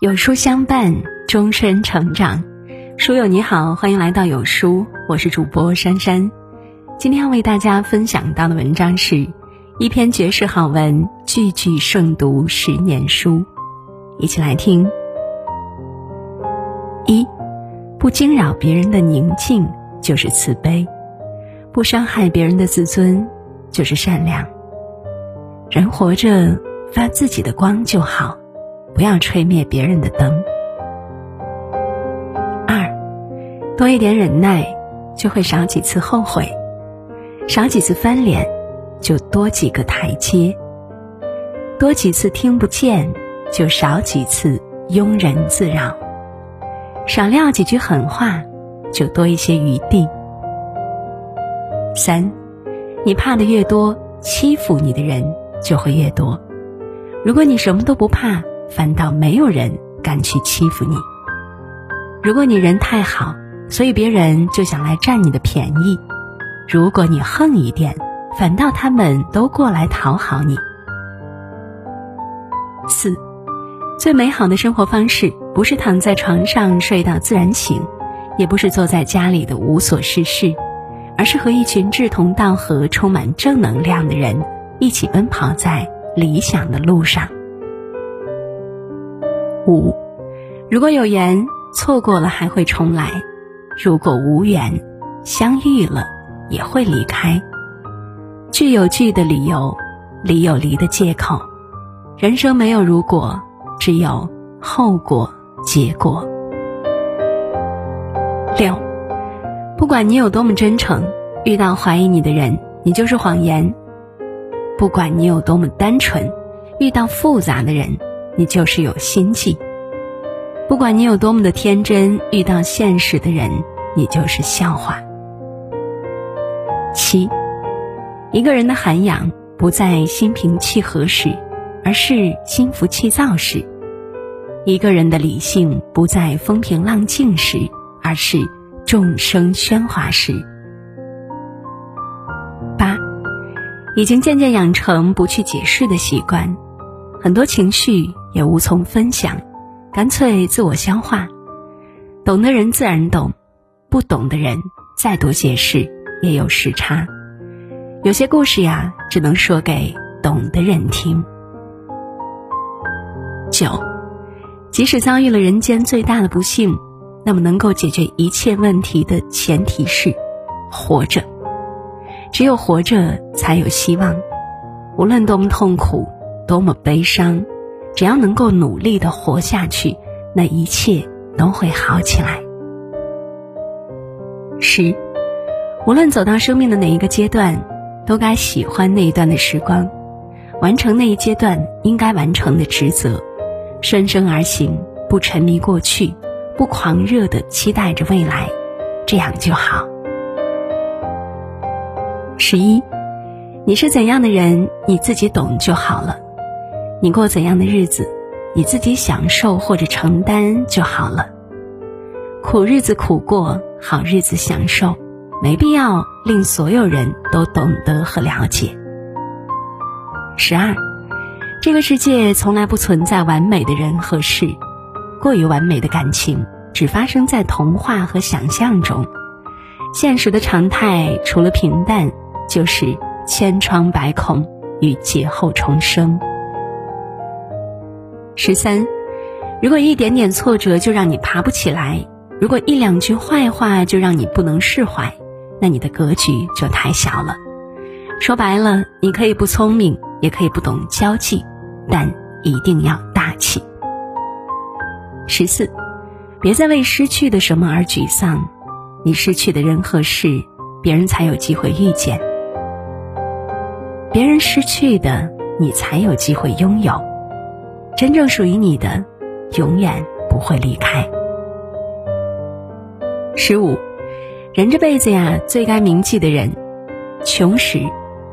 有书相伴，终身成长。书友你好，欢迎来到有书，我是主播珊珊。今天要为大家分享到的文章是一篇绝世好文，句句胜读十年书。一起来听。一，不惊扰别人的宁静就是慈悲，不伤害别人的自尊就是善良。人活着发自己的光就好。不要吹灭别人的灯。二，多一点忍耐，就会少几次后悔；少几次翻脸，就多几个台阶；多几次听不见，就少几次庸人自扰；少撂几句狠话，就多一些余地。三，你怕的越多，欺负你的人就会越多。如果你什么都不怕。反倒没有人敢去欺负你。如果你人太好，所以别人就想来占你的便宜；如果你横一点，反倒他们都过来讨好你。四，最美好的生活方式不是躺在床上睡到自然醒，也不是坐在家里的无所事事，而是和一群志同道合、充满正能量的人一起奔跑在理想的路上。五，如果有缘，错过了还会重来；如果无缘，相遇了也会离开。聚有聚的理由，离有离的借口。人生没有如果，只有后果、结果。六，不管你有多么真诚，遇到怀疑你的人，你就是谎言；不管你有多么单纯，遇到复杂的人。你就是有心计。不管你有多么的天真，遇到现实的人，你就是笑话。七，一个人的涵养不在心平气和时，而是心浮气躁时；一个人的理性不在风平浪静时，而是众生喧哗时。八，已经渐渐养成不去解释的习惯，很多情绪。也无从分享，干脆自我消化。懂的人自然懂，不懂的人再多解释也有时差。有些故事呀，只能说给懂的人听。九，即使遭遇了人间最大的不幸，那么能够解决一切问题的前提是活着。只有活着，才有希望。无论多么痛苦，多么悲伤。只要能够努力的活下去，那一切都会好起来。十，无论走到生命的哪一个阶段，都该喜欢那一段的时光，完成那一阶段应该完成的职责，顺生而行，不沉迷过去，不狂热的期待着未来，这样就好。十一，你是怎样的人，你自己懂就好了。你过怎样的日子，你自己享受或者承担就好了。苦日子苦过，好日子享受，没必要令所有人都懂得和了解。十二，这个世界从来不存在完美的人和事，过于完美的感情只发生在童话和想象中，现实的常态除了平淡，就是千疮百孔与劫后重生。十三，如果一点点挫折就让你爬不起来，如果一两句坏话就让你不能释怀，那你的格局就太小了。说白了，你可以不聪明，也可以不懂交际，但一定要大气。十四，别再为失去的什么而沮丧，你失去的人和事，别人才有机会遇见；别人失去的，你才有机会拥有。真正属于你的，永远不会离开。十五，人这辈子呀，最该铭记的人，穷时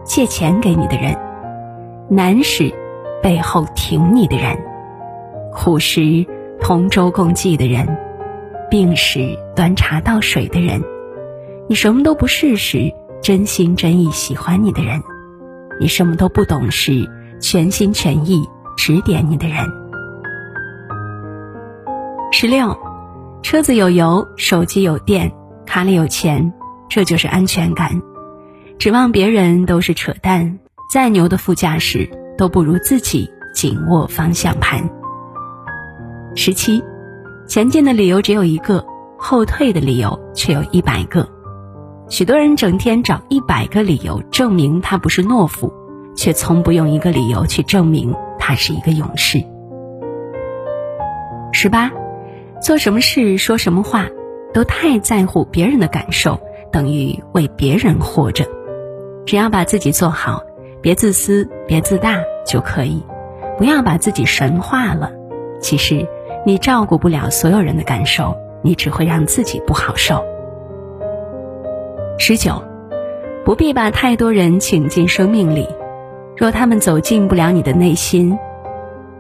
借钱给你的人，难时背后挺你的人，苦时同舟共济的人，病时端茶倒水的人，你什么都不是时，真心真意喜欢你的人，你什么都不懂时，全心全意。指点你的人，十六，车子有油，手机有电，卡里有钱，这就是安全感。指望别人都是扯淡，再牛的副驾驶都不如自己紧握方向盘。十七，前进的理由只有一个，后退的理由却有一百个。许多人整天找一百个理由证明他不是懦夫，却从不用一个理由去证明他是一个勇士。十八，做什么事说什么话，都太在乎别人的感受，等于为别人活着。只要把自己做好，别自私，别自大就可以，不要把自己神化了。其实。你照顾不了所有人的感受，你只会让自己不好受。十九，不必把太多人请进生命里，若他们走进不了你的内心，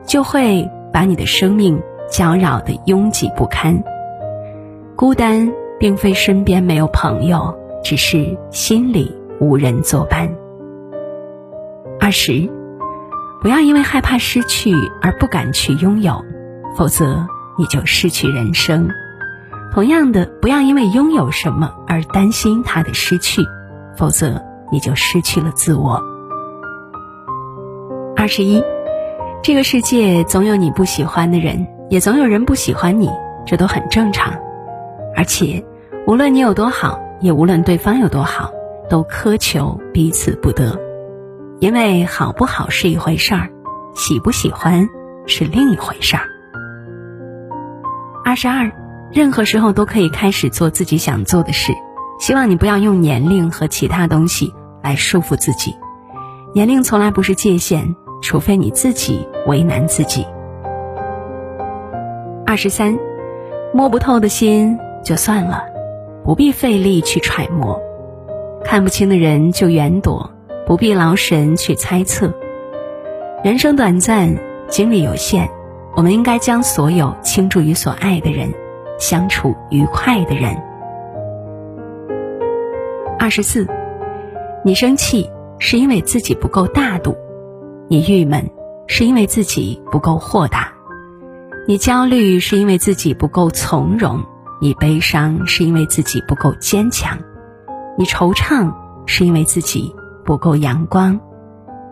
就会把你的生命搅扰的拥挤不堪。孤单并非身边没有朋友，只是心里无人作伴。二十，不要因为害怕失去而不敢去拥有。否则，你就失去人生。同样的，不要因为拥有什么而担心它的失去，否则你就失去了自我。二十一，这个世界总有你不喜欢的人，也总有人不喜欢你，这都很正常。而且，无论你有多好，也无论对方有多好，都苛求彼此不得，因为好不好是一回事儿，喜不喜欢是另一回事儿。二十二，任何时候都可以开始做自己想做的事。希望你不要用年龄和其他东西来束缚自己。年龄从来不是界限，除非你自己为难自己。二十三，摸不透的心就算了，不必费力去揣摩；看不清的人就远躲，不必劳神去猜测。人生短暂，精力有限。我们应该将所有倾注于所爱的人，相处愉快的人。二十四，你生气是因为自己不够大度，你郁闷是因为自己不够豁达，你焦虑是因为自己不够从容，你悲伤是因为自己不够坚强，你惆怅是因为自己不够阳光，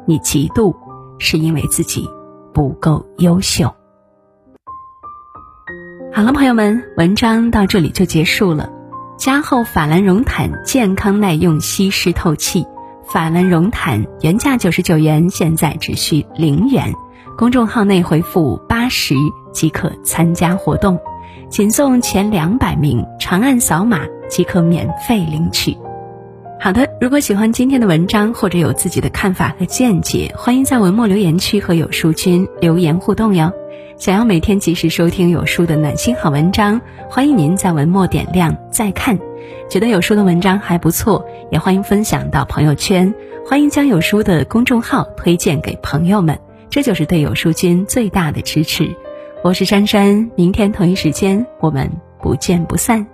你嫉妒是因为自己不够优秀。好了，朋友们，文章到这里就结束了。加厚法兰绒毯，健康耐用，吸湿透气。法兰绒毯原价九十九元，现在只需零元。公众号内回复八十即可参加活动，仅送前两百名，长按扫码即可免费领取。好的，如果喜欢今天的文章，或者有自己的看法和见解，欢迎在文末留言区和有书君留言互动哟。想要每天及时收听有书的暖心好文章，欢迎您在文末点亮再看。觉得有书的文章还不错，也欢迎分享到朋友圈。欢迎将有书的公众号推荐给朋友们，这就是对有书君最大的支持。我是珊珊，明天同一时间我们不见不散。